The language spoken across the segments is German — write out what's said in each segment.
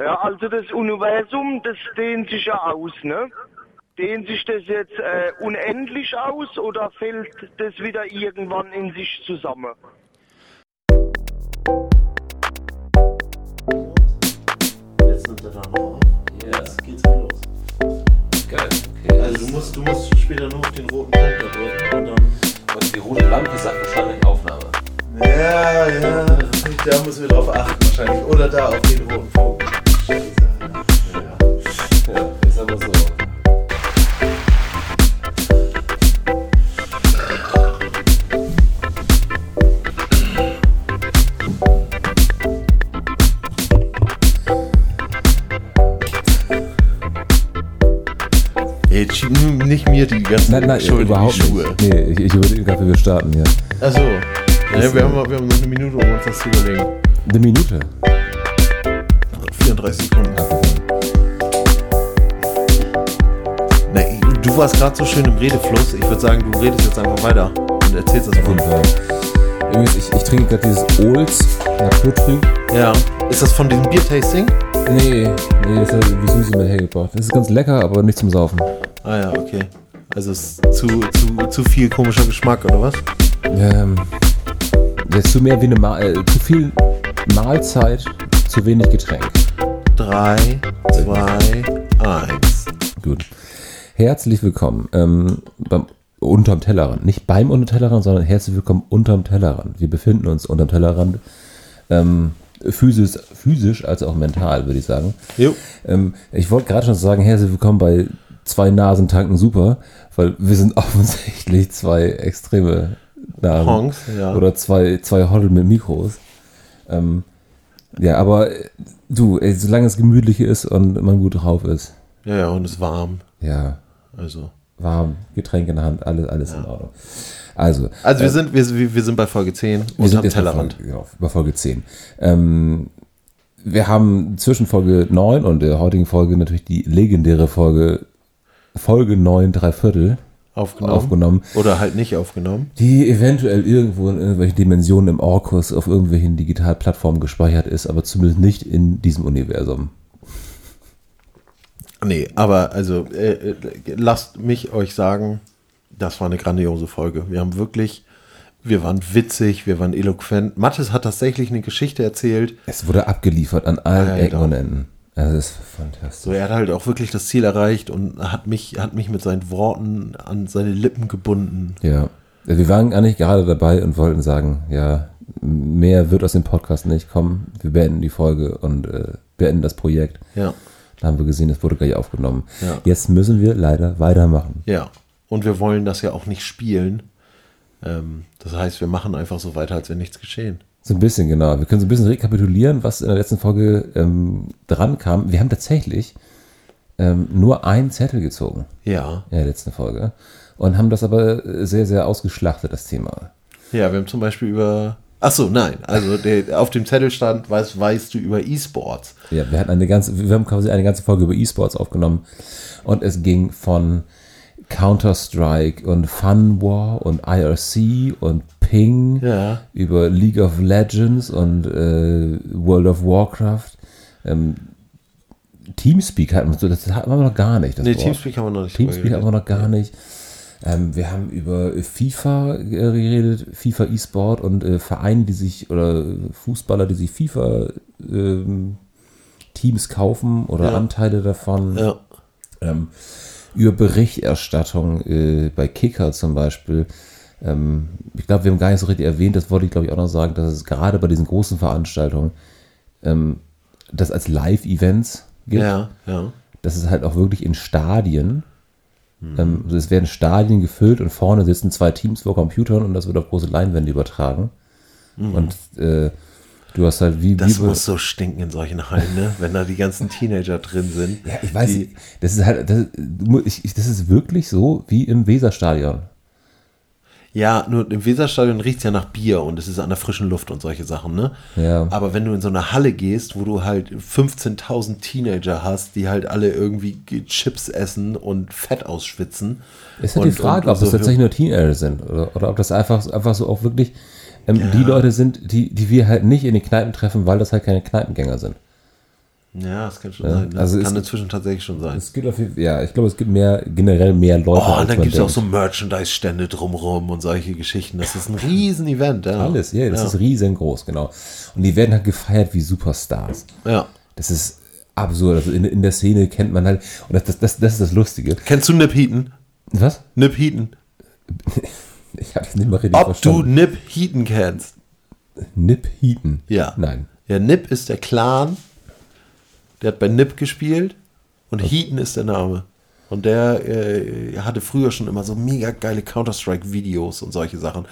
Ja, also das Universum, das dehnt sich ja aus, ne? Dehnt sich das jetzt äh, unendlich aus oder fällt das wieder irgendwann in sich zusammen? Jetzt nimmt er dann noch auf. Jetzt geht's wieder los. Geil. Okay. Also du musst, du musst später nur auf den roten Punkt da drücken und dann. Und die rote Lampe sagt wahrscheinlich Aufnahme. Ja, ja, da müssen wir drauf achten wahrscheinlich. Oder da auf den roten Punkt. Ja. Sag mal so. Nur nicht mir die ganzen Nein, nein, Schuld in die überhaupt Schuhe. nicht. Nee, ich, ich überlege gerade, wie wir starten hier. Achso. Ja, wir, haben, wir haben noch eine Minute, um uns das zu überlegen. Eine Minute. 34 Sekunden. Na, du warst gerade so schön im Redefluss. Ich würde sagen, du redest jetzt einfach weiter und erzählst das. Fall. Übrigens, ich, ich trinke gerade dieses Olds Naturtrüb. Ja. Ist das von diesem Biertasting? Nee, nee, das hat wie Susi mit hergebracht. Das ist ganz lecker, aber nicht zum Saufen. Ah ja, okay. Also es ist zu, zu, zu viel komischer Geschmack, oder was? Ähm, das ist zu mehr wie eine Ma äh, zu viel Mahlzeit, zu wenig Getränk. 3, 2, 1. Gut. Herzlich willkommen ähm, beim unterm Tellerrand. Nicht beim unterm Tellerrand, sondern herzlich willkommen unterm Tellerrand. Wir befinden uns unterm Tellerrand. Ähm, physisch, physisch als auch mental, würde ich sagen. Jo. Ähm, ich wollte gerade schon sagen, herzlich willkommen bei zwei Nasen tanken super, weil wir sind offensichtlich zwei extreme Nasen. Honks, ja. Oder zwei, zwei Hoddle mit Mikros. Ähm, ja, aber äh, du, ey, solange es gemütlich ist und man gut drauf ist, Ja, ja, und es ist warm. ja, Also. warm, Getränk in der Hand, alles, alles in Ordnung. Also, Also wir äh, sind, wir, wir sind bei Folge 10 wir und sind jetzt bei Tellerrand. Folge, genau, bei Folge 10. Ähm, wir haben zwischen Folge 9 und der heutigen Folge natürlich die legendäre Folge Folge 9 drei Viertel Aufgenommen. aufgenommen, Oder halt nicht aufgenommen. die eventuell irgendwo in irgendwelchen Dimensionen im Orkus auf irgendwelchen Digitalplattformen gespeichert ist, aber zumindest nicht in diesem Universum. Nee, aber also äh, äh, lasst mich euch sagen, das war eine grandiose Folge. Wir haben wirklich, wir waren witzig, wir waren eloquent. Mathis hat tatsächlich eine Geschichte erzählt. Es wurde abgeliefert an allen. Ecken und Enden. Das ist fantastisch. So, er hat halt auch wirklich das Ziel erreicht und hat mich, hat mich mit seinen Worten an seine Lippen gebunden. Ja. Wir waren eigentlich gerade dabei und wollten sagen, ja, mehr wird aus dem Podcast nicht kommen. Wir beenden die Folge und äh, beenden das Projekt. Ja, Da haben wir gesehen, es wurde gleich aufgenommen. Ja. Jetzt müssen wir leider weitermachen. ja. Und wir wollen das ja auch nicht spielen. Ähm, das heißt, wir machen einfach so weiter, als wäre nichts geschehen. So ein bisschen, genau. Wir können so ein bisschen rekapitulieren, was in der letzten Folge ähm, dran kam. Wir haben tatsächlich ähm, nur einen Zettel gezogen Ja. in der letzten Folge und haben das aber sehr, sehr ausgeschlachtet, das Thema. Ja, wir haben zum Beispiel über. Ach so, nein. Also der, auf dem Zettel stand, was weißt du über E-Sports? Ja, wir hatten eine ganze, wir haben quasi eine ganze Folge über E-Sports aufgenommen und es ging von Counter-Strike und Fun War und IRC und Ping Ja. über League of Legends und äh, World of Warcraft. Ähm, Teamspeak hatten wir, so, das hatten wir noch gar nicht. Das Nee, Wort. Teamspeak haben wir noch nicht. Teamspeak haben wir noch gar nicht. Ähm, wir haben über FIFA geredet, FIFA E-Sport und äh, Vereine, die sich oder Fußballer, die sich FIFA ähm, Teams kaufen oder Ja. Anteile davon. Ja. Ähm, über Berichterstattung äh, bei Kicker zum Beispiel. Ähm, ich glaube, wir haben gar nicht so richtig erwähnt, das wollte ich glaube ich auch noch sagen, dass es gerade bei diesen großen Veranstaltungen ähm, das als Live-Events gibt Ja, ja. das ist halt auch wirklich in Stadien. Mhm. Ähm, also es werden Stadien gefüllt und vorne sitzen zwei Teams vor Computern und das wird auf große Leinwände übertragen. Und äh, du hast halt wie, Mhm. Das wie muss so stinken in solchen Hallen, ne? wenn da die ganzen Teenager drin sind. ja, ich weiß, das ist halt, das, ich- das ist wirklich so wie im Weserstadion. Ja, nur im Weserstadion riecht es ja nach Bier und es ist an der frischen Luft und solche Sachen, ne? Ja. Aber wenn du in so eine Halle gehst, wo du halt 15.000 Teenager hast, die halt alle irgendwie Chips essen und Fett ausschwitzen. Ist halt und, die Frage, und ob das so- tatsächlich nur Teenager sind oder, oder ob das einfach, einfach so auch wirklich ähm, die Leute sind, die, die wir halt nicht in den Kneipen treffen, weil das halt keine Kneipengänger sind. Ja, das kann schon Ja, sein. Das also kann inzwischen tatsächlich schon sein. Es gibt auf jeden, ja, ich glaube, es gibt mehr, generell mehr Leute. Oh, und dann gibt es auch so Merchandise-Stände drumrum und solche Geschichten. Das ist ein Riesen-Event. Ja. Alles, ja, das ja. ist riesengroß, genau. Und die werden halt gefeiert wie Superstars. Ja. Das ist absurd. Also in, in der Szene kennt man halt, und das, das, das, das ist das Lustige. Kennst du Nip Heaton? Was? Nip Heaton. Ich habe das nicht mal richtig Ob du verstanden. Nip Heaton kennst? Nip Heaton? Ja. Nein. Ja, Nip ist der Clan. Der hat bei Nip gespielt. Und Heaton ist der Name. Und der äh, hatte früher schon immer so mega geile Counter-Strike-Videos und solche Sachen.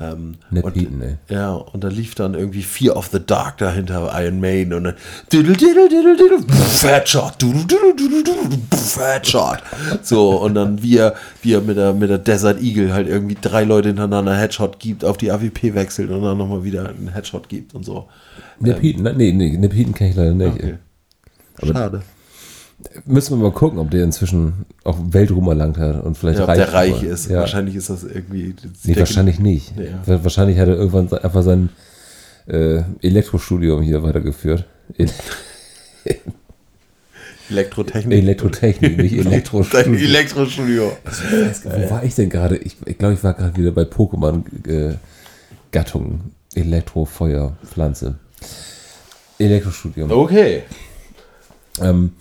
Ähm, Nip und, Heaton, ey. Ja, und da lief dann irgendwie Fear of the Dark dahinter Iron Maiden und dann diddle, diddle, diddle, diddle, pff, Headshot, diddle, diddle, diddle, diddle, pff, Headshot. So, und dann wie er, wie er mit der, mit der Desert Eagle halt irgendwie drei Leute hintereinander Headshot gibt, auf die AWP wechselt und dann nochmal wieder einen Headshot gibt und so. Nip Heaton? ne- Nee, nee, Nip Heaton kenne ich leider nicht. Okay. Schade. Müssen wir mal gucken, ob der inzwischen auch Weltruhm erlangt hat und vielleicht Ja, reich der reich war. ist. Ja. Wahrscheinlich ist das irgendwie. Nee, wahrscheinlich nicht. Ja. Wa- Wahrscheinlich hat er irgendwann einfach sein äh, Elektrostudium hier weitergeführt. El Elektrotechnik. Elektrotechnik, nicht Elektrostudium. Elektrostudio. Wo war ich denn gerade? Ich, ich glaube, ich war gerade wieder bei Pokémon-Gattungen. Elektro, Feuer, Pflanze. Elektrostudium. Okay. Ähm,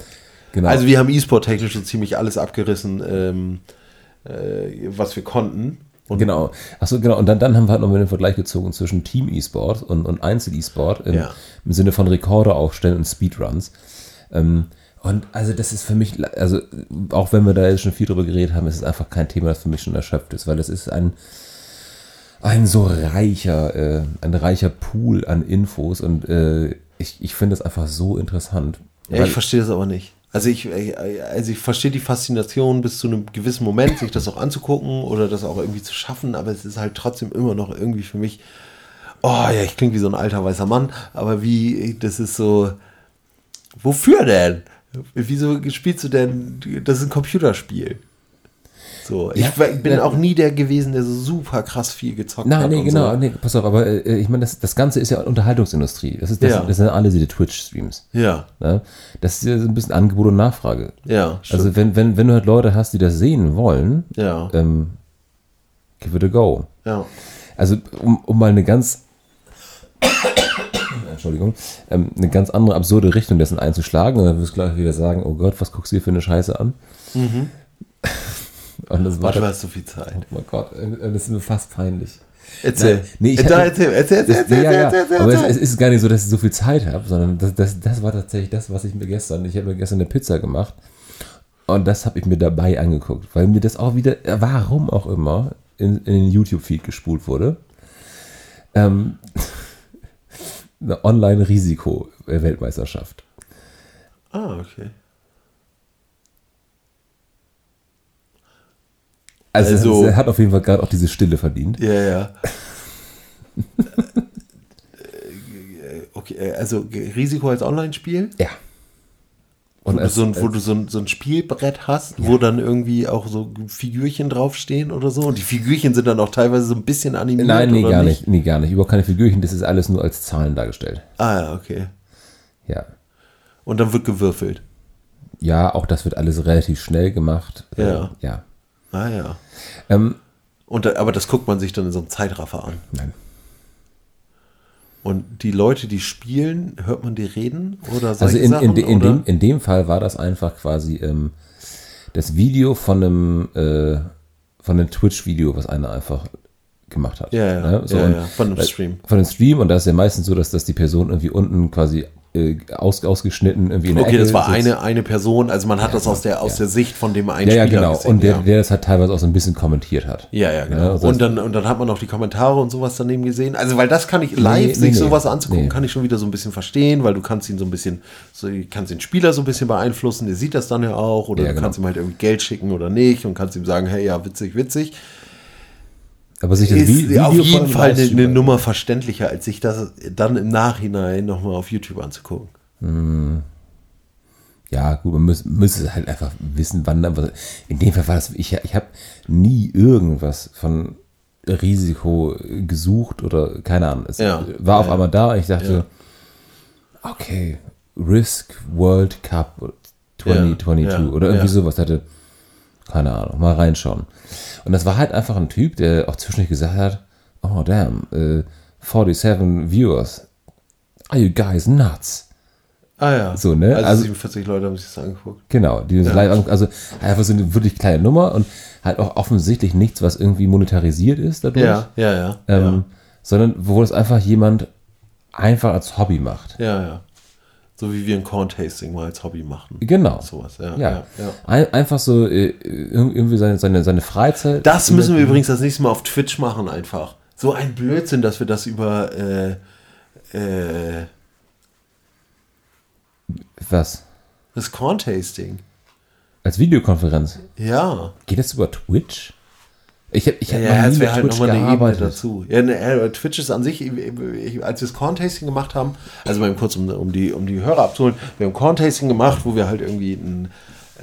genau. Also wir haben E-Sport technisch so ziemlich alles abgerissen, ähm, äh, was wir konnten. Und Genau. Achso, genau. Und dann, dann haben wir halt noch mal den Vergleich gezogen zwischen Team-E-Sport und, und Einzel-E-Sport im, Ja. im Sinne von Rekorde aufstellen und Speedruns. Ähm, und also das ist für mich, also auch wenn wir da jetzt schon viel drüber geredet haben, ist es einfach kein Thema, das für mich schon erschöpft ist, weil es ist ein, ein so reicher, äh, ein reicher Pool an Infos und äh, ich, ich finde es einfach so interessant. Ja, ich verstehe das aber nicht. Also ich, äh, also ich verstehe die Faszination bis zu einem gewissen Moment, sich das auch anzugucken oder das auch irgendwie zu schaffen, aber es ist halt trotzdem immer noch irgendwie für mich, oh ja, ich klinge wie so ein alter weißer Mann, aber wie, das ist so, wofür denn? Wieso spielst du denn, das ist ein Computerspiel. So, ich Ja, bin ja. auch nie der gewesen, der so super krass viel gezockt Nein, hat. nee, und genau, So. nee, pass auf, aber äh, ich meine, das, das Ganze ist ja Unterhaltungsindustrie. Das, ist, das, Ja. das sind alle diese Twitch-Streams. Ja, Ne? Das ist ja so ein bisschen Angebot und Nachfrage. ja, stimmt. Also wenn, wenn, wenn du halt Leute hast, die das sehen wollen, ja, ähm, give it a go. ja. Also um, um mal eine ganz Entschuldigung, ähm, eine ganz andere absurde Richtung dessen einzuschlagen und dann wirst du gleich wieder sagen, oh Gott, was guckst du hier für eine Scheiße an? Und das war hast du viel Zeit. oh mein Gott, äh, das ist mir fast peinlich. Erzähl. Nee, ich hatte- erzähl, erzähl, erzähl, erzähl, ja, ja, erzähl, aber es, ist gar nicht so, dass ich so viel Zeit habe, sondern das, das, das war tatsächlich das, was ich mir gestern, ich habe mir gestern eine Pizza gemacht und das habe ich mir dabei angeguckt, weil mir das auch wieder, äh, warum auch immer, in, in den YouTube-Feed gespult wurde. Ähm, eine Online-Risiko-Weltmeisterschaft. Ah, okay. Also, Also- es hat auf jeden Fall gerade auch diese Stille verdient. Ja, ja. okay, äh, also Risiko als Online-Spiel? Ja. Wo, Und du als, so, ein, wo du so ein, so ein Spielbrett hast, wo dann irgendwie auch so Figürchen draufstehen oder so. Und die Figürchen sind dann auch teilweise so ein bisschen animiert. nein, nee, gar nicht. Nee, gar nicht. Überhaupt keine Figürchen, das ist alles nur als Zahlen dargestellt. Ah, ja, okay. Ja. Und dann wird gewürfelt. Ja, auch das wird alles relativ schnell gemacht. Ja. Äh, ja. Ah, ja. Ähm, Und aber das guckt man sich dann in so einem Zeitraffer an. nein. Und die Leute, die spielen, hört man die reden? Oder Also in, in, Sachen, de, in, oder? dem, in dem Fall war das einfach quasi ähm, das Video von einem, äh, von einem Twitch-Video, was einer einfach gemacht hat. Ja, ja, Ne? ja, und- ja, von einem Stream. Von einem Stream und da ist ja meistens so, dass, dass die Person irgendwie unten quasi aus, ausgeschnitten irgendwie in Okay, Ecke das war sitzt. eine, eine Person, also man hat das aus der, aus ja. der Sicht von dem einen Ja, ja, Spieler genau. gesehen, und der, ja. der das halt teilweise auch so ein bisschen kommentiert hat. Ja, ja, genau. Ja, heißt- und, dann, und dann hat man noch die Kommentare und sowas daneben gesehen. Also, weil das kann ich live, nee, sich nee. sowas anzugucken, Nee. kann ich schon wieder so ein bisschen verstehen, weil du kannst ihn so ein bisschen, so, kannst den Spieler so ein bisschen beeinflussen, der sieht das dann ja auch, oder Ja, du genau. kannst ihm halt irgendwie Geld schicken oder nicht und kannst ihm sagen, hey, ja, witzig, witzig. Aber sich das Ist Vi- auf Video jeden Fall eine, eine Nummer verständlicher, als sich das dann im Nachhinein nochmal auf YouTube anzugucken. Ja, gut, man muss, müsste halt einfach wissen, wann dann was. In dem Fall war das, ich, ich habe nie irgendwas von Risiko gesucht oder keine Ahnung. Es Ja. war auf Ja. einmal da und ich dachte, Ja. okay, Risk World Cup 2022 Ja, ja, oder irgendwie sowas. Hatte, keine Ahnung, mal reinschauen. Und das war halt einfach ein Typ, der auch zwischendurch gesagt hat, oh damn, äh, 47 viewers. Are you guys nuts? Ah ja. So, ne? Also, Also- 47 Leute haben sich das angeguckt. Genau, die Ja. live, also einfach so eine wirklich kleine Nummer und halt auch offensichtlich nichts, was irgendwie monetarisiert ist dadurch. Ja, ja, ja. Ähm, Sondern wo es einfach jemand einfach als Hobby macht. ja, ja. So wie wir ein Corn-Tasting mal als Hobby machen. Genau. Sowas, ja. Ja. ja, ja. Ein, einfach so äh, irgendwie seine, seine, seine Freizeit. Das müssen wir übrigens das nächste Mal auf Twitch machen einfach. So ein Blödsinn, dass wir das über äh, äh, Was? das Corn-Tasting. Als Videokonferenz. Ja. Geht das über Twitch? Ich habe ich hab Ja, noch nie mit halt Twitch Ebene gearbeitet. dazu. Ja, ne, Twitch ist an sich, ich, ich, als wir das Corn-Tasting gemacht haben, also mal kurz, um, um, die, um die Hörer abzuholen, wir haben Corn-Tasting gemacht, wo wir halt irgendwie ein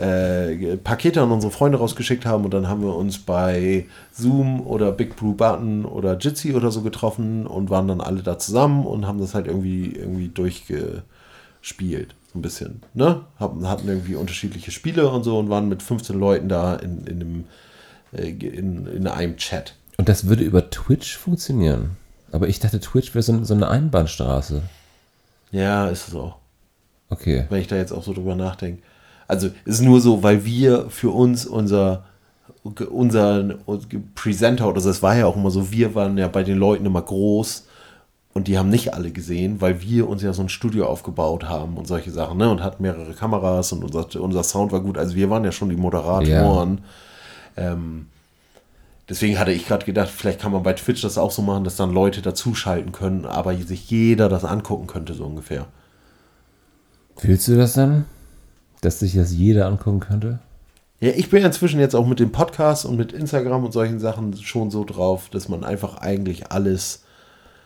äh, Pakete an unsere Freunde rausgeschickt haben und dann haben wir uns bei Zoom oder Big Blue Button oder Jitsi oder so getroffen und waren dann alle da zusammen und haben das halt irgendwie, irgendwie durchgespielt. So ein bisschen, ne? Haben, hatten irgendwie unterschiedliche Spiele und so und waren mit 15 Leuten da in, in, einem, in, in einem Chat. Und das würde über Twitch funktionieren. Aber ich dachte, Twitch wäre so, so eine Einbahnstraße. Ja, ist es auch. Okay. Wenn ich da jetzt auch so drüber nachdenke. Also ist nur so, weil wir für uns unser unser Presenter oder so, es war ja auch immer so, wir waren ja bei den Leuten immer groß und die haben nicht alle gesehen, weil wir uns ja so ein Studio aufgebaut haben und solche Sachen, ne? Und hatten mehrere Kameras und unser, unser Sound war gut. Also wir waren ja schon die Moderatoren. Ähm, deswegen hatte ich gerade gedacht, vielleicht kann man bei Twitch das auch so machen, dass dann Leute dazuschalten können, aber sich jeder das angucken könnte, so ungefähr. Willst du das dann? Dass sich das jeder angucken könnte? Ja, ich bin inzwischen jetzt auch mit dem Podcast und mit Instagram und solchen Sachen schon so drauf, dass man einfach eigentlich alles,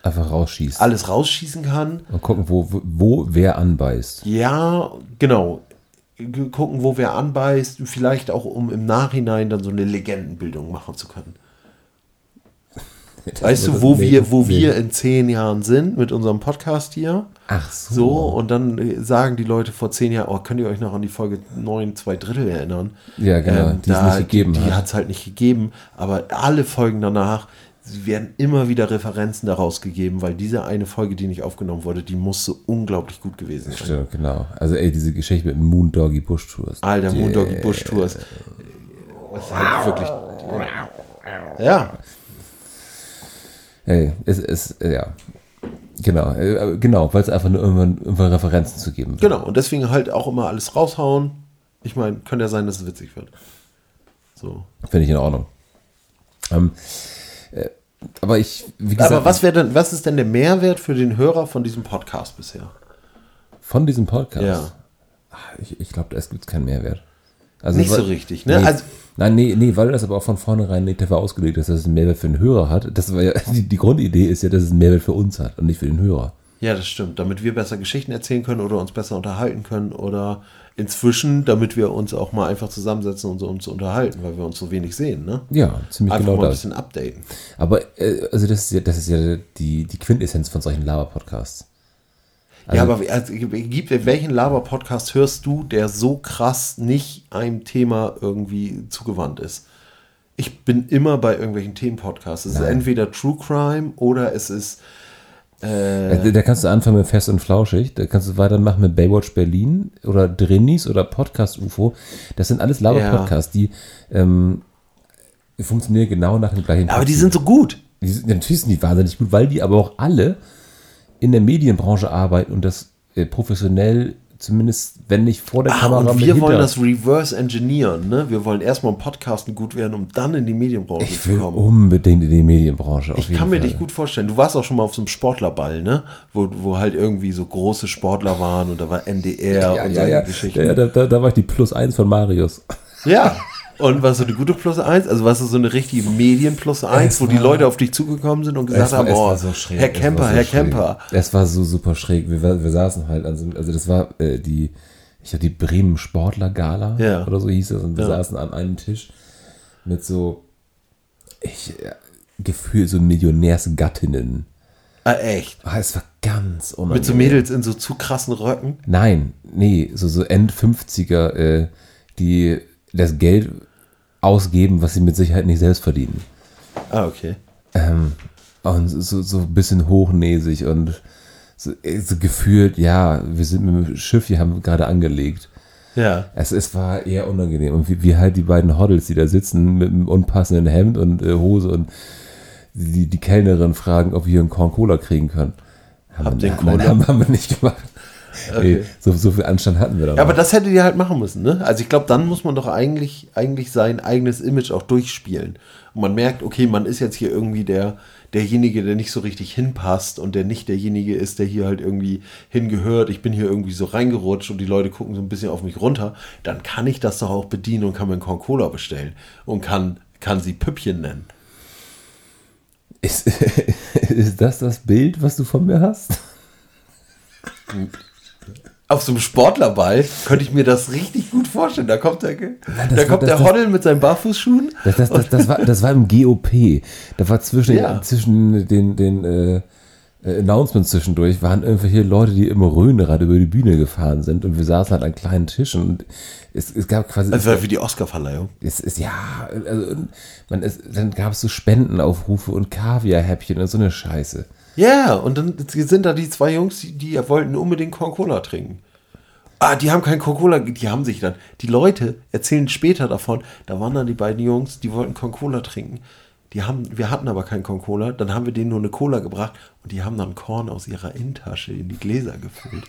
Einfach rausschießt. alles rausschießen kann. Und gucken, wo, wo wer anbeißt. Ja, genau. Gucken, wo wer anbeißt, vielleicht auch, um im Nachhinein dann so eine Legendenbildung machen zu können. Weißt du, wo wir, wo wir in zehn Jahren sind mit unserem Podcast hier? Ach so. So, und dann äh, sagen die Leute vor zehn Jahren, oh, könnt ihr euch noch an die Folge 9, 2 Drittel erinnern? Ähm, Ja, genau, die es da, nicht gegeben die, die hat es halt nicht gegeben, aber alle Folgen danach werden immer wieder Referenzen daraus gegeben, weil diese eine Folge, die nicht aufgenommen wurde, die muss so unglaublich gut gewesen sein. Stimmt, genau. Also ey, diese Geschichte mit dem Moondoggy Bush Tours. Alter, Moondoggy Bush Tours. Das ist halt wirklich. Ja, Ey, es ist, ja. Genau, äh, genau, weil es einfach nur irgendwann, irgendwann Referenzen zu geben. genau. Und deswegen halt auch immer alles raushauen. Ich meine, könnte ja sein, dass es witzig wird. So. Finde ich in Ordnung. Ähm, äh, aber ich, wie gesagt, Aber was wäre denn, was ist denn der Mehrwert für den Hörer von diesem Podcast bisher? von diesem Podcast, Ja. Ah, ich, ich glaube, es gibt keinen Mehrwert. Also, Nicht weil- so richtig, ne? Nee, Also- nein, nee, nee, weil das aber auch von vornherein nicht dafür ausgelegt ist, dass es einen Mehrwert für den Hörer hat. Das war ja, die, die Grundidee ist ja, dass es einen Mehrwert für uns hat und nicht für den Hörer. Ja, das stimmt. Damit wir besser Geschichten erzählen können oder uns besser unterhalten können oder inzwischen, damit wir uns auch mal einfach zusammensetzen und so uns unterhalten, weil wir uns so wenig sehen, ne? Ja, ziemlich Einfach genau mal ein das. bisschen updaten. Aber äh, also das ist ja, das ist ja die, die Quintessenz von solchen Laber-Podcasts. ja, Also- aber also, gibt, welchen Laber-Podcast hörst du, der so krass nicht einem Thema irgendwie zugewandt ist? Ich bin immer bei irgendwelchen Themenpodcasts. Es ist entweder True Crime oder es ist Äh, Da kannst du anfangen mit Fest und Flauschig, da kannst du weitermachen mit Baywatch Berlin oder Drinis oder Podcast UFO. Das sind alles Laber-Podcasts, die ähm, funktionieren genau nach dem gleichen Aber die Prinzip. sind so gut. Die sind, natürlich sind die wahnsinnig gut, weil die aber auch alle in der Medienbranche arbeiten und das äh, professionell, zumindest wenn nicht vor der Ah, Kamera und wir wollen hinter- das reverse engineeren, ne? Wir wollen erstmal im Podcasten gut werden, um dann in die Medienbranche Ich zu will kommen. unbedingt in die Medienbranche. Ich kann mir Fall. dich gut vorstellen. Du warst auch schon mal auf so einem Sportlerball, ne? Wo, wo halt irgendwie so große Sportler waren und da war NDR Ja, und ja, solche ja. Geschichten. ja, ja da, da, da war ich die Plus 1 von Marius. Ja. Und warst du eine gute Plus 1? Also warst du so eine richtige Medien Plus 1, Es wo die Leute auf dich zugekommen sind und gesagt haben, oh, schräg, Herr Kemper, so Herr schräg. Kemper. Es war so super schräg. Wir, wir saßen halt, also, also das war äh, die, ich glaube, die Bremen Sportler Gala Ja. oder so hieß es. Und wir Ja. saßen an einem Tisch mit so, ich, ja, Gefühl, so Millionärsgattinnen. Ah, echt? Ah, es war ganz unangenehm. Mit so Mädels in so zu krassen Röcken? Nein, nee, so, so End-50er, äh, die das Geld ausgeben, was sie mit Sicherheit nicht selbst verdienen. Ah, okay. Ähm, und so, so ein bisschen hochnäsig und so, so gefühlt, ja, wir sind mit dem Schiff, hier haben wir gerade angelegt. Ja. Es, es war eher unangenehm. Und wie, wie halt die beiden Hoddles, die da sitzen mit einem unpassenden Hemd und äh, Hose und die, die Kellnerin fragen, ob wir hier einen Korn Cola kriegen können. Haben Habt wir, nein, Cola? haben, haben wir nicht gemacht. Okay. So, so viel Anstand hatten wir da Ja, aber das hättet ihr halt machen müssen, ne? Also ich glaube, dann muss man doch eigentlich, eigentlich sein eigenes Image auch durchspielen. Und man merkt, okay, man ist jetzt hier irgendwie der, derjenige, der nicht so richtig hinpasst und der nicht derjenige ist, der hier halt irgendwie hingehört. Ich bin hier irgendwie so reingerutscht und die Leute gucken so ein bisschen auf mich runter. Dann kann ich das doch auch bedienen und kann mir einen Korn Cola bestellen und kann, kann sie Püppchen nennen. Ist, ist das das Bild, was du von mir hast? Auf so einem Sportlerball könnte ich mir das richtig gut vorstellen. Da kommt der, da das- kommt das- der Hoddle mit seinen Barfußschuhen. Das, das, das, das, war, das war im GOP. Da war zwischen, Ja. zwischen den, den äh, äh, Announcements zwischendurch, waren irgendwelche Leute, die im Röhnrad über die Bühne gefahren sind und wir saßen halt an kleinen Tischen und es, es gab quasi. Das war wie die Oscarverleihung. es ist ja, also, man, es, dann gab es so Spendenaufrufe und Kaviarhäppchen und so eine Scheiße. Ja, und dann sind da die zwei Jungs, die, die wollten unbedingt Coca-Cola trinken. Ah, die haben kein Coca-Cola, die haben sich dann. Die Leute erzählen später davon, da waren dann die beiden Jungs, die wollten Coca-Cola trinken. Die haben, wir hatten aber kein Coca-Cola, dann haben wir denen nur eine Cola gebracht und die haben dann Korn aus ihrer Innentasche in die Gläser gefüllt.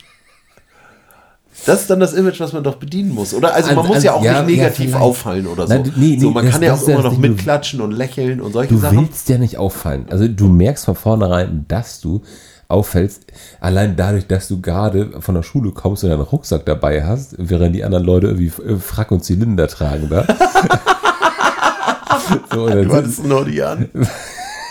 Das ist dann das Image, was man doch bedienen muss, oder? Also man Also- muss also, ja auch ja, nicht ja, negativ vielleicht. auffallen oder so. Nein, nee, nee, so man das- kann ja auch ja immer noch du- mitklatschen und lächeln und solche Du Sachen. willst ja nicht auffallen. Also du merkst von vornherein, dass du auffällst, allein dadurch, dass du gerade von der Schule kommst und deinen Rucksack dabei hast, während die anderen Leute irgendwie äh, Frack und Zylinder tragen da. so, Du hattest nur die an.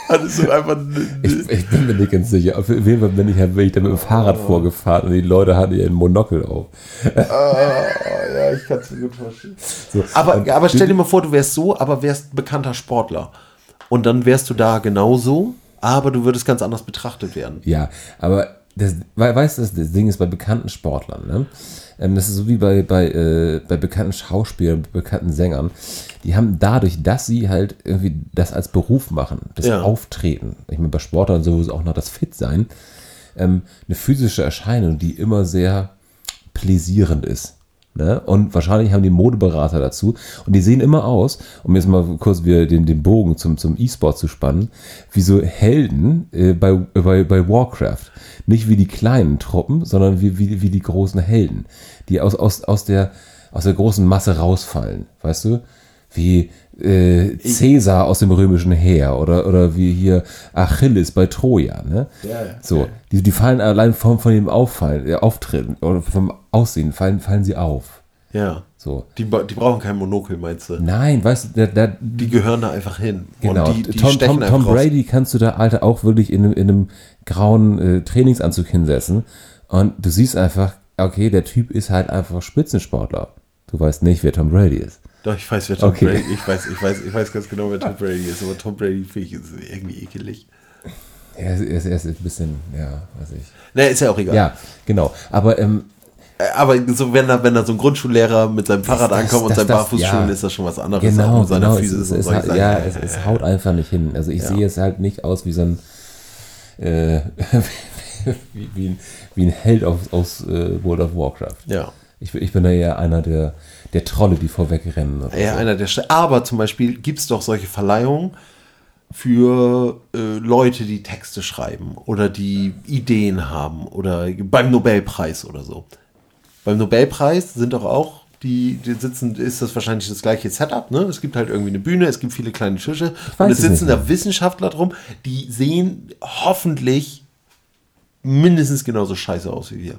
Hattest du einfach. ich, ich bin mir nicht ganz sicher. Auf jeden Fall bin ich, bin ich da mit dem Fahrrad vorgefahren und die Leute hatten ihren Monokel auf. ja, ich kann es mir gut vorstellen. So, Aber, und aber stell dir mal vor, du wärst so, aber wärst bekannter Sportler. Und dann wärst du da genauso, aber du würdest ganz anders betrachtet werden. Ja, aber das, we- weißt du, das, Ding ist bei bekannten Sportlern, ne? Ähm, das ist so wie bei, bei, äh, bei bekannten Schauspielern, bekannten Sängern. Die haben dadurch, dass sie halt irgendwie das als Beruf machen, das Ja. Auftreten, ich meine, bei Sportlern sowieso auch noch das Fit-Sein, ähm, eine physische Erscheinung, die immer sehr pläsierend ist. Ne? Und wahrscheinlich haben die Modeberater dazu. Und die sehen immer aus, um jetzt mal kurz wieder den, den Bogen zum, zum E-Sport zu spannen, wie so Helden äh, bei, bei, bei Warcraft. Nicht wie die kleinen Truppen, sondern wie, wie, wie die großen Helden, die aus, aus, aus, der, aus der großen Masse rausfallen. Weißt du? Wie äh, Cäsar aus dem römischen Heer oder, oder wie hier Achilles bei Troja. Ne? Ja, ja. So, die, die fallen allein von, von dem Auffallen, äh, Auftreten oder vom Aussehen, fallen, fallen sie auf. Ja. So. Die, die brauchen kein Monokel, meinst du? Nein, weißt du, da, da, Die gehören da einfach hin. genau. Die, die Tom, Tom, Tom. Brady kannst du da, Alter, auch wirklich in, einem- in einem grauen äh, Trainingsanzug hinsetzen und du siehst einfach, okay, der Typ ist halt einfach Spitzensportler. Du weißt nicht, wer Tom Brady ist. Doch, ich weiß, wer Tom Okay. Brady Ich weiß, ich, weiß, ich weiß ganz genau, wer Tom Brady ist. Aber Tom Brady finde ich ist irgendwie ekelig. Er ist, er ist, ein bisschen, ja, weiß ich. Ne, ist ja auch egal. Ja, genau. Aber ähm, Äh, Aber so, wenn da, wenn da so ein Grundschullehrer mit seinem Fahrrad das- ankommt und das- seinen das- Barfußschuhen, ja. ist das schon was anderes. Genau, mit seiner genau. Es, Physis es, und es, Sachen. ja, es, es haut einfach nicht hin. Also ich Ja. sehe es halt nicht aus wie so ein äh, wie, wie, ein, wie ein Held aus, aus äh, World of Warcraft. ja. Ich, bin- ich bin da eher einer der, der Trolle, die vorwegrennen. Ja, so. einer der Aber zum Beispiel gibt es doch solche Verleihungen für äh, Leute, die Texte schreiben oder die Ideen haben oder beim Nobelpreis oder so. Beim Nobelpreis sind doch auch die, die sitzen, ist das wahrscheinlich das gleiche Setup, ne? Es gibt halt irgendwie eine Bühne, es gibt viele kleine Tische und es sitzen da Wissenschaftler drum, die sehen hoffentlich mindestens genauso scheiße aus wie wir.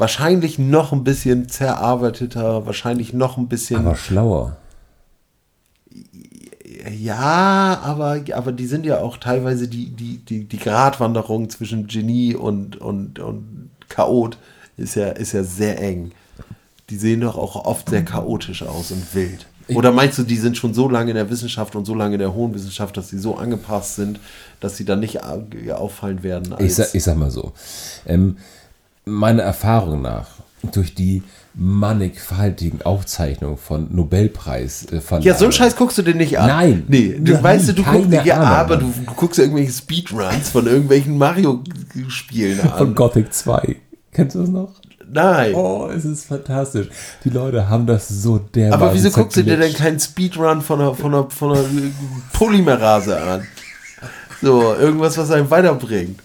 Wahrscheinlich noch ein bisschen zerarbeiteter, wahrscheinlich noch ein bisschen. Aber schlauer. ja, aber, aber die sind ja auch teilweise die, die, die, die Gratwanderung zwischen Genie und, und, und Chaot ist ja, ist ja sehr eng. Die sehen doch auch oft sehr chaotisch aus und wild. Oder meinst du, die sind schon so lange in der Wissenschaft und so lange in der hohen Wissenschaft, dass sie so angepasst sind, dass sie dann nicht au- auffallen werden? Ich sag, ich sag mal so. Ähm, meiner Erfahrung nach, durch die mannigfaltigen Aufzeichnungen von Nobelpreis äh, ja, so einen Scheiß guckst du dir nicht an. Nein. Nee, du Nein, weißt du, du guckst keine ja, aber du, du guckst ja irgendwelche Speedruns von irgendwelchen Mario-Spielen an. von Gothic 2. Kennst du das noch? Nein. Oh, es ist fantastisch. Die Leute haben das so dermaßen aber wieso guckst du dir denn keinen Speedrun von einer, von einer, von einer Polymerase an? So, irgendwas, was einen weiterbringt.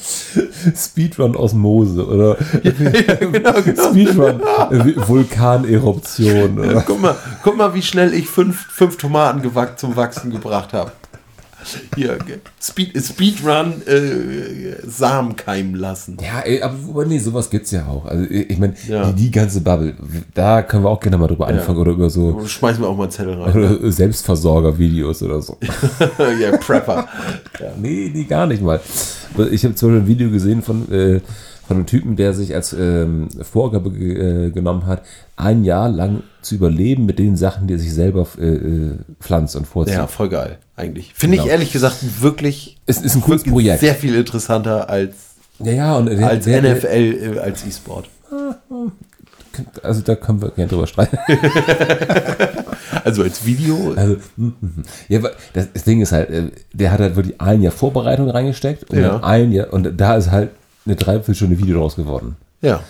Speedrun Osmose oder genau, genau. Speedrun äh, Vulkaneruption oder Guck mal, guck mal, wie schnell ich fünf, fünf Tomaten zum Wachsen gebracht habe. Hier, Speed, Speedrun äh, Samen keimen lassen. Ja, ey, aber nee, sowas gibt's ja auch. Also ich meine, Ja. die, die ganze Bubble, da können wir auch gerne mal drüber anfangen oder über so Schmeiß mir auch mal einen Zettel rein. ne? oder Selbstversorger-Videos oder so. ja, Prepper. nee, nee, gar nicht mal. Ich habe zum Beispiel ein Video gesehen von, äh, von einem Typen, der sich als ähm, Vorgabe äh, genommen hat, ein Jahr lang zu überleben mit den Sachen, die er sich selber äh, äh, pflanzt und vorzieht. Ja, voll geil, eigentlich. Finde ich Genau. ehrlich gesagt wirklich Es ist ein cooles Projekt. sehr viel interessanter als, Ja, ja, und der, als der, der, NFL, äh, als E-Sport. also da können wir gerne drüber streiten. Also als Video. Also, hm, hm, hm. ja, das, das Ding ist halt, äh, der hat halt wirklich ein Jahr Vorbereitung reingesteckt und Ja. ein Jahr, und da ist halt eine Dreiviertelstunde Video draus geworden. Ja.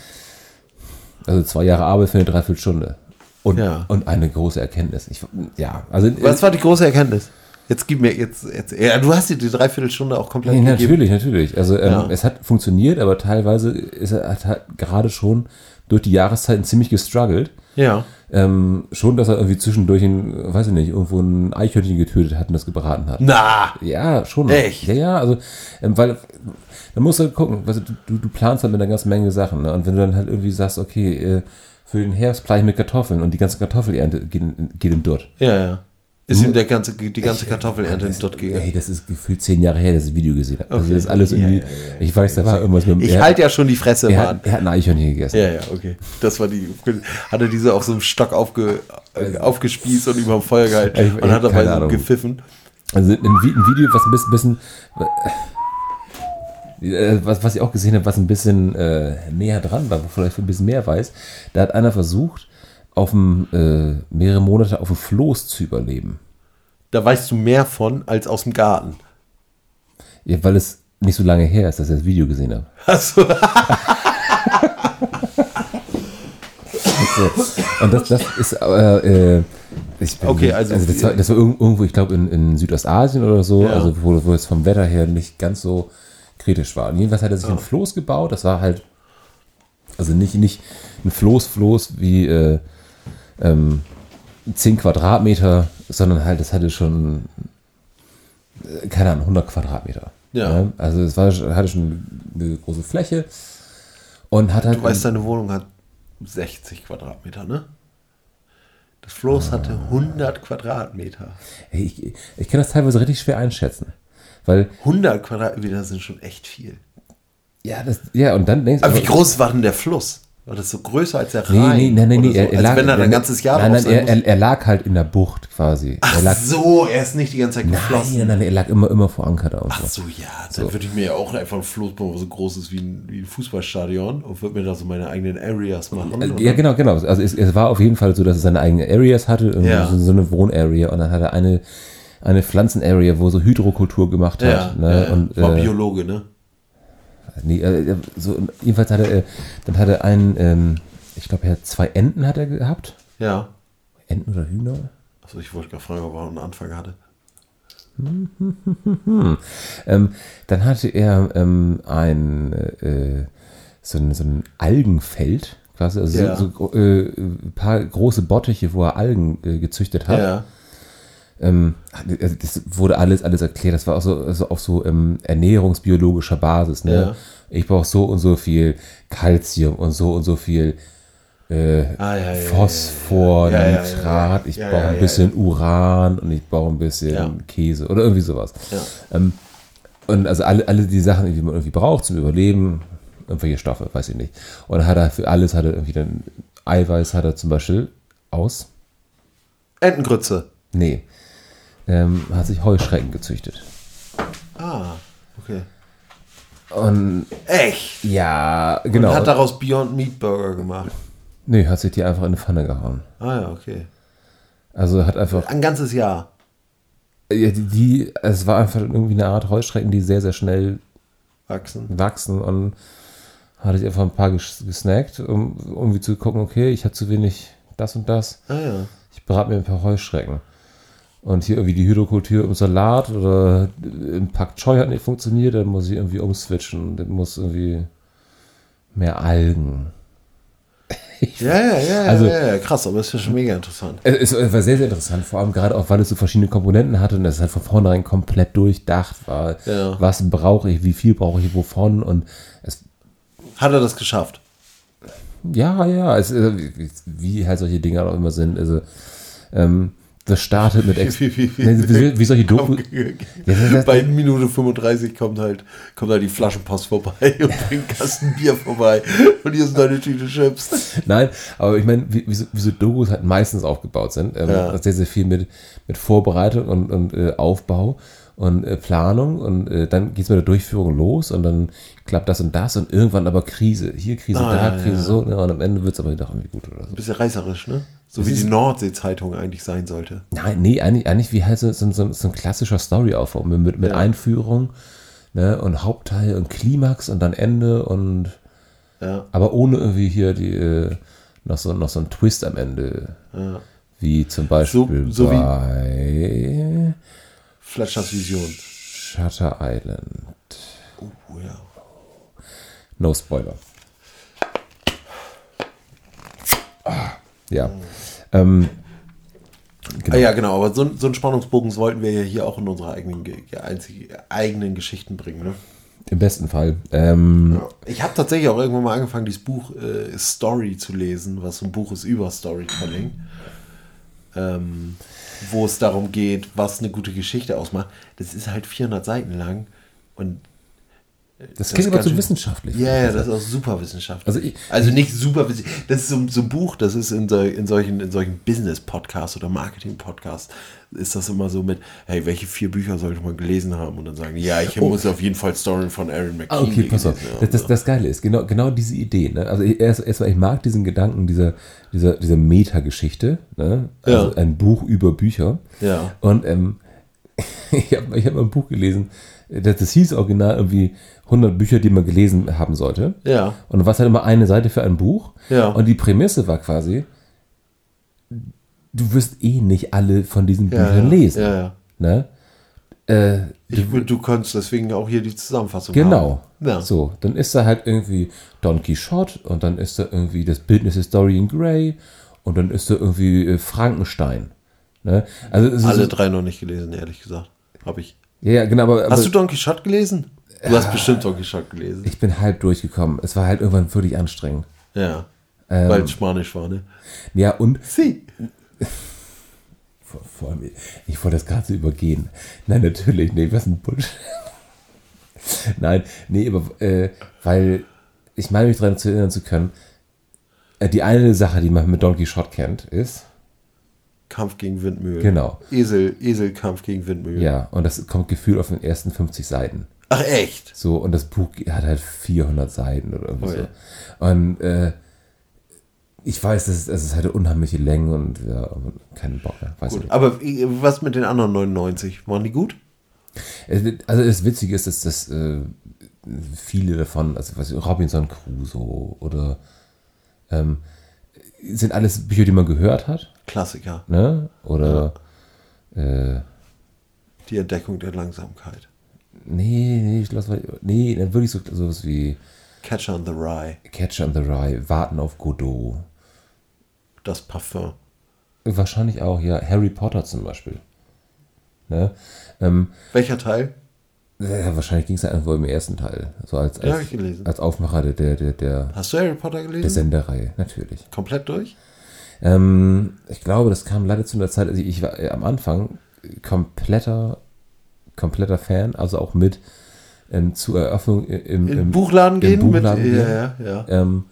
Also zwei Jahre Arbeit für eine Dreiviertelstunde. Und, Ja. und eine große Erkenntnis. Ich, ja, also. Was war die große Erkenntnis? Jetzt gib mir jetzt, jetzt ja, du hast dir die Dreiviertelstunde auch komplett Nee, gegeben. natürlich, natürlich. Also ähm, Ja. es hat funktioniert, aber teilweise ist er hat halt gerade schon durch die Jahreszeiten ziemlich gestruggelt. Ja. Ähm, schon, dass er irgendwie zwischendurch, ein, weiß ich nicht, irgendwo ein Eichhörnchen getötet hat und das gebraten hat. Na. Ja, schon. Echt? Ja, ja, also, ähm, weil, da musst du halt gucken, weißt du, du, du planst halt mit einer ganzen Menge Sachen, ne? Und wenn du dann halt irgendwie sagst, okay, äh, für den Herbst plane ich mit Kartoffeln und die ganze Kartoffelernte geht, geht im Dutt. Ja, ja. Ist ihm der ganze, die ganze Kartoffelernte dort Ey, gegangen. das ist gefühlt zehn Jahre her, dass ich das Video gesehen habe. Also Okay. das ist alles Ja, irgendwie, ja, ja, ich weiß, da war irgendwas mit dem, Ich halte ja schon die Fresse, er, Mann. hat, er hat ein Eichhörnchen gegessen. Ja, ja, okay. Das war die. Hat er diese auf so einem Stock aufge, äh, aufgespießt und über dem Feuer gehalten Ich- ich und hat dabei so gepfiffen. Also ein, Vi- ein Video, was ein bisschen, bisschen was, was ich auch gesehen habe, was ein bisschen äh, näher dran war, wo vielleicht ein bisschen mehr weiß, da hat einer versucht, auf dem, äh, mehrere Monate auf dem Floß zu überleben. Da weißt du mehr von als aus dem Garten. Ja, weil es nicht so lange her ist, dass ich das Video gesehen habe. Achso. So. Und das, das ist, äh, äh, ich bin, Okay, also- das, war, das war irg- irgendwo, ich glaube, in, in Südostasien oder so, Ja. also wo, wo es vom Wetter her nicht ganz so kritisch war. Und jedenfalls hat er sich ein Floß gebaut, das war halt, also nicht, nicht ein Floß, Floß wie äh, ähm, 10 Quadratmeter, sondern halt, das hatte schon, äh, keine Ahnung, 100 Quadratmeter. Ja. Also es war, hatte schon eine große Fläche und hat halt Du weißt, deine Wohnung hat 60 Quadratmeter, ne? Das Floß hatte 100 Quadratmeter. Ich, ich kann das teilweise richtig schwer einschätzen. Weil, 100 Quadratmeter sind schon echt viel. ja, das, ja, und dann denkst Aber wie groß war denn der Fluss? War das so größer als der Nee, Rhein? nee, nein, nein, oder nee, so? er, er lag, wenn er ein nein, ganzes Jahr nein, nein, er, er, er lag halt in der Bucht quasi. er Ach lag, so, er ist nicht die ganze Zeit nein, geflossen. nein, nein, er lag immer, immer vor Anker da und Ach so. so, ja, dann würde ich mir ja auch einfach ein Floß bauen, so groß ist wie ein, wie ein Fußballstadion und würde mir da so meine eigenen Areas machen. Äh, Ja, genau, genau. Also es, es war auf jeden Fall so, dass er seine eigenen Areas hatte, Ja. so, so eine Wohnarea und dann hat er eine, eine Pflanzenarea, wo so Hydrokultur gemacht hat. ja, ne? ja, und, war äh, Biologe, ne? Nee, äh, so, jedenfalls hat er, äh, dann hat er einen, ähm, ich glaube, er hat zwei Enten hat er gehabt. Ja. Enten oder Hühner? Also ich wollte gerade fragen, ob er einen Anfang hatte. Ähm, dann hatte er ähm, ein, äh, so, ein, so ein Algenfeld, quasi, also Ja. so, so äh, ein paar große Bottiche, wo er Algen äh, gezüchtet hat. Ja. Ähm, also das wurde alles, alles erklärt. Das war auch so, also auf so ähm, ernährungsbiologischer Basis. Ne? Ja. Ich brauche so und so viel Calcium und so und so viel äh, Ah, ja, ja, Phosphor, Nitrat, ich brauche ein bisschen Uran und ich brauche ein bisschen. Käse oder irgendwie sowas. Ähm, und also alle, alle die Sachen, die man irgendwie braucht zum Überleben, irgendwelche Stoffe, weiß ich nicht. Und dann hat er für alles, hat er irgendwie dann Eiweiß, hat er zum Beispiel aus. Entengrütze. Nee. Ähm, hat sich Heuschrecken gezüchtet. Ah, okay. Und Echt? ja, genau. Und hat daraus Beyond Meat Burger gemacht. nee, hat sich die einfach in eine Pfanne gehauen. Ah ja, okay. Also hat einfach, Ein ganzes Jahr. ja, die, die, es war einfach irgendwie eine Art Heuschrecken, die sehr, sehr schnell Wachsen. wachsen und hatte ich einfach ein paar ges gesnackt, um irgendwie zu gucken, okay, ich habe zu wenig das und das. Ah ja. Ich berate mir ein paar Heuschrecken. Und hier irgendwie die Hydrokultur im Salat oder im Pak Choi hat nicht funktioniert, dann muss ich irgendwie umswitchen. Dann muss irgendwie mehr Algen. Ja, ja, ja, Also- ja, ja, krass, aber ist ja schon mega interessant. Es, es war sehr, sehr interessant, vor allem gerade auch, weil es so verschiedene Komponenten hatte und es halt von vornherein komplett durchdacht war. Ja. Was brauche ich, wie viel brauche ich wovon und es Hat er das geschafft? Ja, ja, es, äh, wie, wie halt solche Dinge auch immer sind. Also, ähm, das startet mit Ex Wie- wie- wie- wie, solche Doku. Bei Minute 35 kommt halt, kommt halt die Flaschenpost vorbei und bringt Kasten Bier vorbei. Und hier sind deine Tüte Chips. Nein, aber ich meine, wie, so, so Dokus halt meistens aufgebaut sind. Ähm, Ja. Sehr, sehr viel mit, mit Vorbereitung und, und äh, Aufbau und äh, Planung und äh, dann geht es mit der Durchführung los und dann klappt das und das und irgendwann aber Krise. Hier Krise, Ah, da ja, Krise, ja. so ne, und am Ende wird es aber doch irgendwie gut oder so. Bisschen reißerisch, ne? So Das wie die Nordsee-Zeitung eigentlich sein sollte. Nein, nee, eigentlich, eigentlich wie halt so, so, so, so ein klassischer Storyaufbau mit, mit, mit Ja. Einführung ne, und Hauptteil und Klimax und dann Ende und Ja, aber ohne irgendwie hier die äh, noch so noch so ein Twist am Ende. ja. Wie zum Beispiel So- so wie- bei Fletchers Vision. Shutter Island. Oh ja. No Spoiler. Ah, ja. Ähm, genau. Ah ja, genau, aber so, so einen Spannungsbogen wollten wir ja hier auch in unsere eigenen, Ge- ge- einzig, eigenen Geschichten bringen, ne? Im besten Fall. Ähm, Ich habe tatsächlich auch irgendwann mal angefangen, dieses Buch äh, Story zu lesen, was so ein Buch ist über Storytelling. Ähm, wo es darum geht, was eine gute Geschichte ausmacht. Das ist halt 400 Seiten lang und Das Das klingt aber zu schön- wissenschaftlich. Ja, ja, das ist auch super wissenschaftlich. Also ich- also nicht super wissenschaftlich. Das ist so, so ein Buch, das ist in, so, in solchen, in solchen Business-Podcasts oder Marketing-Podcasts, ist das immer so mit, hey, welche vier Bücher sollte man gelesen haben? Und dann sagen, ja, ich muss auf jeden Fall Story von Aaron McKean Ah, okay, pass auf. Das, das, das Geile ist, genau, genau diese Idee. Ne? Also ich- erst, erstmal, ich mag diesen Gedanken dieser, dieser, dieser Meta-Geschichte. Ne? Also Ja. ein Buch über Bücher. Ja. Und ähm, ich habe ich hab mal ein Buch gelesen, das, das hieß original irgendwie 100 Bücher, die man gelesen haben sollte. Ja. Und es halt immer eine Seite für ein Buch. Ja. Und die Prämisse war quasi, du wirst eh nicht alle von diesen Ja, Büchern ja, lesen. ja, ja. Ne? Äh, Ich, du kannst deswegen auch hier die Zusammenfassung Genau. Ja. So, dann ist da halt irgendwie Don Quixote und dann ist da irgendwie das Bildnis ist Dorian Gray und dann ist da irgendwie äh, Frankenstein. Ne? Also Alle so, drei noch nicht gelesen, ehrlich gesagt. Habe ich. Ja, genau, aber, aber Hast du Don Quixote gelesen? Du hast bestimmt Don Quixote gelesen. ich bin halb durchgekommen. Es war halt irgendwann wirklich anstrengend. ja. Ähm. Weil es Spanisch war, ne? Ja, und Sie. vor, vor allem, ich wollte das gerade so übergehen. Nein, natürlich nicht. Was ein Bullshit. Nein, nee, aber äh, weil ich meine mich daran zu erinnern zu können, äh, die eine Sache, die man mit Don Quixote kennt, ist, Kampf gegen Windmühlen. Genau. Esel, Eselkampf gegen Windmühlen. ja, und das kommt gefühlt auf den ersten 50 Seiten. Ach, echt? So, und das Buch hat halt 400 Seiten oder irgendwie Oh so. ja. Und äh, ich weiß, das ist, das ist halt eine unheimliche Länge und ja, keinen Bock mehr. Weiß Gut. nicht. Aber äh, was mit den anderen 99? Waren die gut? Also das Witzige ist, dass das äh, viele davon, also was ich, Robinson Crusoe oder ähm, sind alles Bücher, die man gehört hat, Klassiker. ne? Oder äh, Die Entdeckung der Langsamkeit. nee, nee, ich lass mal, nee, dann würde ich so sowas wie Catcher on the Rye. Catcher on the Rye, Warten auf Godot. Das Parfum. Wahrscheinlich auch, ja, Harry Potter zum Beispiel. Ne? Ähm, Welcher Teil? ja, wahrscheinlich ging es ja irgendwo im ersten Teil. So als, Ja, als, als Aufmacher der, der, der, der, Hast du Harry Potter der gelesen? Sendereihe, natürlich. Komplett durch? Ähm, ich glaube, das kam leider zu einer Zeit, also ich war äh, am Anfang kompletter, kompletter Fan, also auch mit ähm, zur Eröffnung im, im den Buchladen im gehen? Buchladen mit, gehen. ja, ja, ja. Ähm,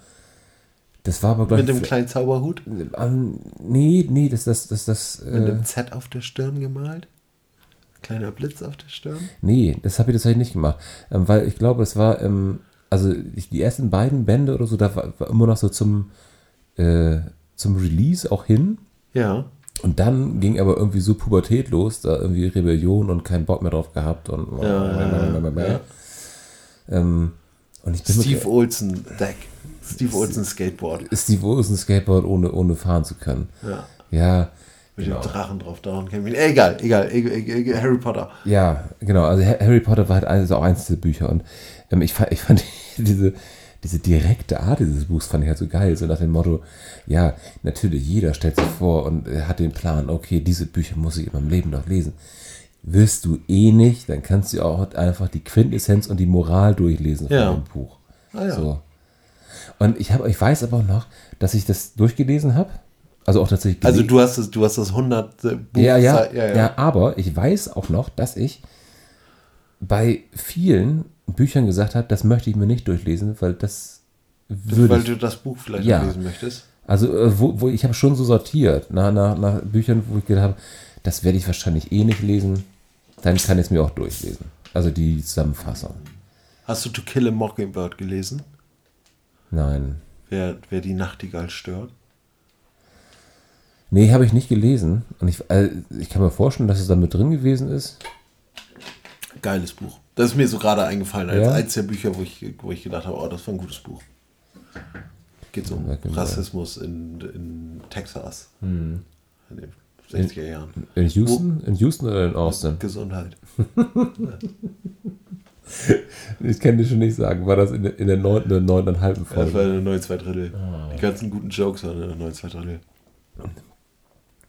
Das war aber, glaube Mit dem kleinen Zauberhut? Ähm, nee, nee, das, das, das, das, Mit äh, einem Z auf der Stirn gemalt? Kleiner Blitz auf der Stirn? nee, das habe ich tatsächlich nicht gemacht. Ähm, weil ich glaube, es war, ähm, also ich, die ersten beiden Bände oder so, da war, war immer noch so zum, äh, zum Release auch hin. Ja. Und dann ging aber irgendwie so Pubertät los, da irgendwie Rebellion und keinen Bock mehr drauf gehabt und ja. Ähm, und ich bin Steve Olsen Deck. Steve Olsen Skateboard. Steve Wilson Skateboard ohne, ohne fahren zu können. Ja. Ja, Mit genau. dem Drachen drauf. Wir ihn. Egal, egal, egal, egal. Harry Potter. Ja, genau. Also Ha- Harry Potter war halt eines, auch eins dieser Bücher. Und ähm, ich, fand, ich fand diese, diese direkte Art dieses Buchs fand ich halt so geil. So nach dem Motto, ja, natürlich, jeder stellt sich vor und äh, hat den Plan, okay, diese Bücher muss ich in meinem Leben noch lesen. Wirst du eh nicht, dann kannst du auch einfach die Quintessenz und die Moral durchlesen von Ja. dem Buch. Ah, ja. So. Und ich, hab, ich weiß aber auch noch, dass ich das durchgelesen habe. Also auch tatsächlich Also gele- du hast das, du hast das 100 Buch. ja, ja, ja, ja, ja. aber ich weiß auch noch, dass ich bei vielen Büchern gesagt habe, das möchte ich mir nicht durchlesen, weil das würde Weil du das Buch vielleicht Ja. lesen möchtest. also äh, wo, wo ich habe schon so sortiert nach, nach, nach Büchern, wo ich gedacht habe, das werde ich wahrscheinlich eh nicht lesen, dann kann ich es mir auch durchlesen. Also die Zusammenfassung. Hast du To Kill a Mockingbird gelesen? Nein. Wer, wer die Nachtigall stört? Nee, habe ich nicht gelesen. Und ich, äh, ich kann mir vorstellen, dass es da mit drin gewesen ist. Geiles Buch. Das ist mir so gerade eingefallen, als Ja? eins der Bücher, wo ich, wo ich gedacht habe, oh, das war ein gutes Buch. Geht so um Ja, genau. Rassismus in, in Texas. Hm. In den 60er Jahren. In Houston? In Houston oder in Austin? Gesundheit. Ich kann dir schon nicht sagen. War das in der, in der neunten oder neuneinhalben Das war Folge? eine neue zwei Drittel. Ah. Die ganzen guten Jokes waren eine neue zwei Drittel.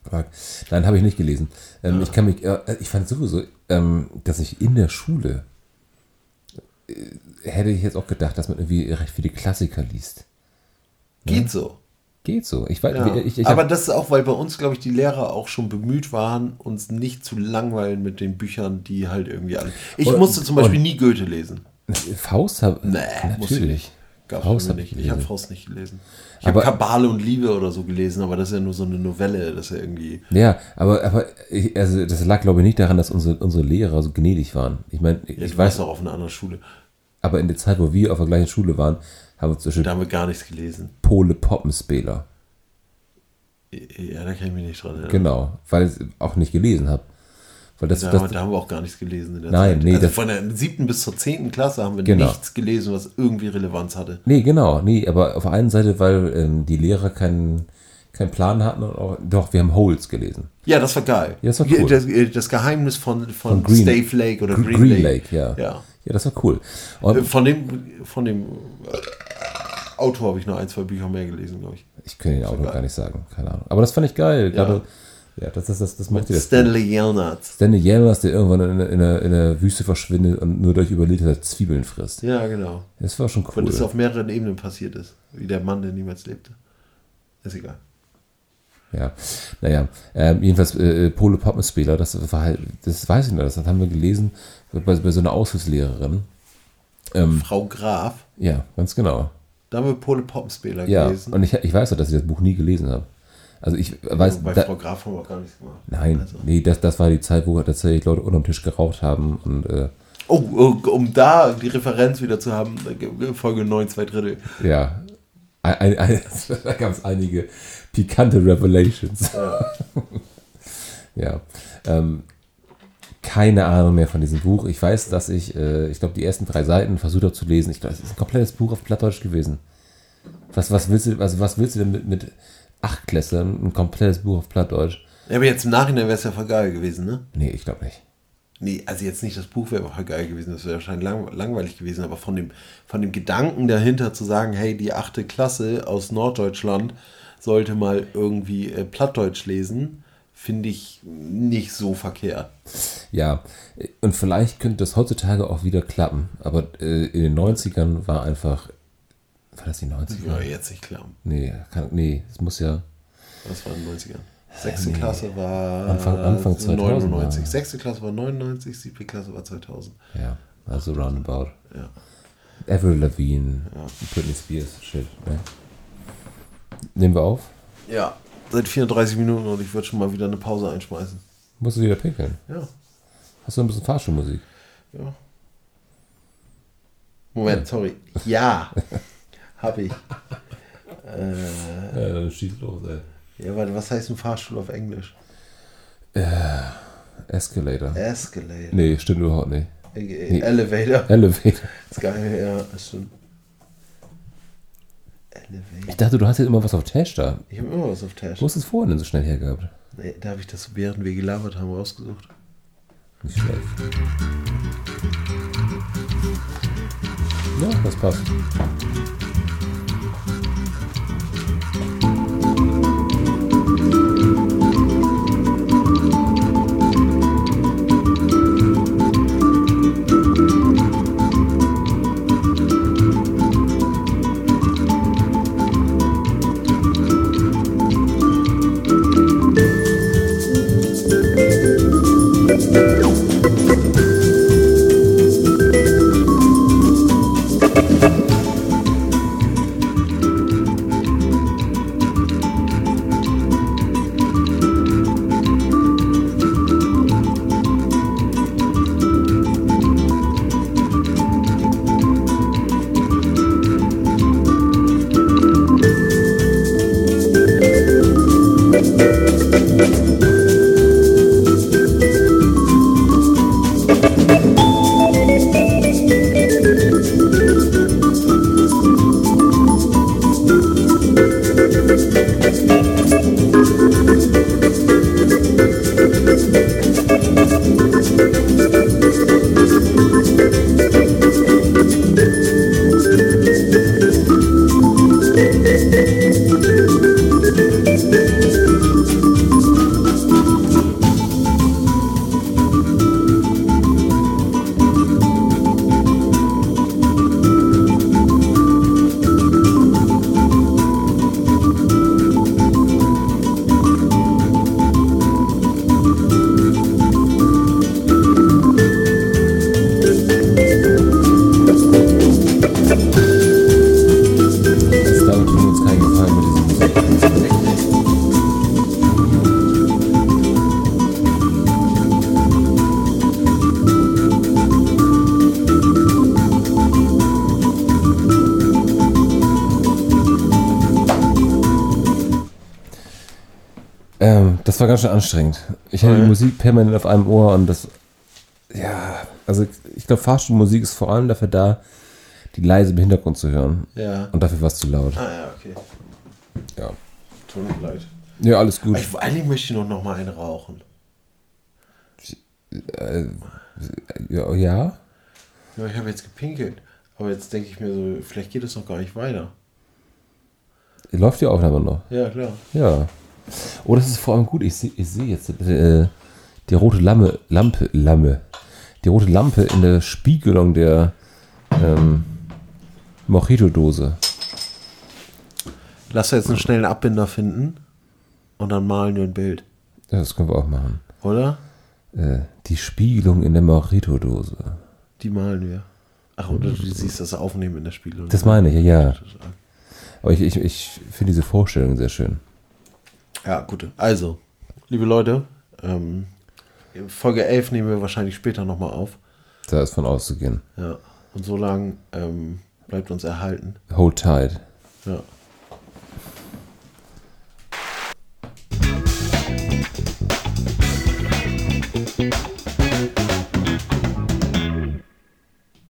Fuck. Nein, habe ich nicht gelesen. Ähm, Ich kann mich, äh, ich fand sowieso, ähm, dass ich in der Schule hätte ich jetzt auch gedacht, dass man irgendwie recht viele Klassiker liest. Geht so. Geht so. Ich weiß, Ja. ich, ich Aber das ist auch, weil bei uns, glaube ich, die Lehrer auch schon bemüht waren, uns nicht zu langweilen mit den Büchern, die halt irgendwie alle. Ich Und- musste zum Beispiel nie Goethe lesen. Faust habe Nee, ich natürlich. Gab's Faust habe ich nicht. Ich habe. Faust nicht gelesen. Ich habe Kabale und Liebe oder so gelesen, aber das ist ja nur so eine Novelle, das ist ja irgendwie. Ja, aber, aber ich, also das lag, glaube ich, nicht daran, dass unsere, unsere Lehrer so gnädig waren. Ich meine, Ja, ich du weiß auch auf einer anderen Schule. Aber in der Zeit, wo wir auf der gleichen Schule waren, haben wir zum Beispiel Da haben wir gar nichts gelesen. Pole Poppenspieler. Ja, da kann ich mich nicht dran erinnern. Genau, weil ich es auch nicht gelesen habe. Weil das, Da, das, haben wir- da haben wir auch gar nichts gelesen in der Nein, Zeit. nee, also das- von der siebten bis zur zehnten Klasse haben wir Genau. nichts gelesen, was irgendwie Relevanz hatte. Nee, genau, nee, aber auf der einen Seite, weil ähm, die Lehrer keinen keinen Plan hatten, und auch, doch, wir haben Holes gelesen. Ja, das war geil. Ja, das war cool. Das, äh, das Geheimnis von, von, Von Green- Stave Lake oder Green, Green, Green Lake. Lake, ja. Ja. Ja, das war cool. Äh, Und Von dem, von dem äh, Autor habe ich noch ein, zwei Bücher mehr gelesen, glaube ich. ich kann den Autor gar nicht sagen, keine Ahnung. Aber das fand ich geil. Gerade, ja, das, das, das, das das. Stanley Yelnats. Stanley Yelmas, der irgendwann in, in, der, in der Wüste verschwindet und nur durch Überlebte Zwiebeln frisst. Ja, genau. Das war schon Und cool. das auf mehreren Ebenen passiert ist. Wie der Mann, der niemals lebte. Ist egal. Ja, naja, ähm, jedenfalls äh, Pole Poppenspieler, das war halt, das weiß ich noch, das haben wir gelesen bei, bei so einer Aushilfslehrerin. Ähm, Frau Graf. ja, ganz genau. Da haben wir Pole Poppenspieler Ja, gelesen. und ich, ich weiß ja, dass ich das Buch nie gelesen habe. Also ich weiß, Bei da, Frau Graf haben wir auch gar nichts gemacht. nein, Also. nee, das, das war die Zeit, wo tatsächlich Leute unterm Tisch geraucht haben und äh, Oh, oh, um da die Referenz wieder zu haben, äh, Folge 9, zwei Drittel. ja, ein, ein, da gab es einige pikante Revelations. ja, ähm, keine Ahnung mehr von diesem Buch. Ich weiß, dass ich, äh, ich glaube, die ersten drei Seiten versucht habe zu lesen. Ich glaube, es ist ein komplettes Buch auf Plattdeutsch gewesen. Was, was willst du, also was willst du denn mit, mit Achtklässlern ein komplettes Buch auf Plattdeutsch? Ja, aber jetzt im Nachhinein wäre es ja voll geil gewesen, ne? Nee, ich glaube nicht. Nee, also jetzt nicht das Buch wäre voll geil gewesen, das wäre wahrscheinlich lang, langweilig gewesen, aber von dem, von dem Gedanken dahinter zu sagen, hey, die achte Klasse aus Norddeutschland sollte mal irgendwie äh, Plattdeutsch lesen, finde ich nicht so verkehrt. Ja, und vielleicht könnte das heutzutage auch wieder klappen. Aber äh, in den 90ern war einfach. War das die 90er? Ja, jetzt nicht klar. Nee, kann, nee, es muss ja. Das war in den 90ern. Sechste Klasse war Anfang- Anfang 2000 99. war- Sechste Klasse war 99, siebte Klasse war 2000. Ja, also roundabout. Ja. Avril Lavigne, Britney Spears, shit. Ne? Nehmen wir auf? Ja. Seit 34 Minuten und ich würde schon mal wieder eine Pause einschmeißen. Musst du wieder pinkeln? Ja. Hast du ein bisschen Fahrschulmusik? Ja. Moment, sorry. Ja. Hab ich. Ja, dann schieß los, ey. Ja, warte, was heißt ein Fahrstuhl auf Englisch? Escalator. Escalator. Nee, stimmt überhaupt nicht. Äh, Elevator. Elevator. Ist geil, ja, ist schon. Ich dachte, du hast jetzt immer was auf Tash da. Ich habe immer was auf Tash. Wo hast du es vorhin denn so schnell hergehabt? Nee, da habe ich das, während wir gelabert haben, rausgesucht. Nicht schlecht. Ja, das passt. Ganz schön anstrengend. Ich hatte die. Musik permanent auf einem Ohr und das, ja, also ich glaube, Fahrstuhlmusik ist vor allem dafür da, die leise im Hintergrund zu hören. Ja. Und dafür war es zu laut. Ah ja, okay. Ja. Tut mir leid. Ja, alles gut. Ich, eigentlich möchte ich noch, noch mal einen rauchen. Ja, ja. Ja, ich habe jetzt gepinkelt. Aber jetzt denke ich mir so, vielleicht geht es noch gar nicht weiter. Läuft die Aufnahme noch? Ja, klar. Ja. Oh, das ist vor allem gut. Ich sehe ich seh jetzt äh, die rote Lamme, Lampe, Lamme. Die rote Lampe in der Spiegelung der ähm, Mojito-Dose. Lass jetzt einen schnellen Abbinder finden und dann malen wir ein Bild. Ja, das können wir auch machen. Oder? Äh, die Spiegelung in der Mojito-Dose. Die malen wir. Ach, oder du siehst das Aufnehmen in der Spiegelung. Das meine ich, ja. ja. Aber ich, ich, ich finde diese Vorstellung sehr schön. Ja, gut. Also, liebe Leute, ähm, Folge 11 nehmen wir wahrscheinlich später nochmal auf. Da ist von auszugehen. Ja. Und so lange ähm, bleibt uns erhalten. Hold tight. Ja.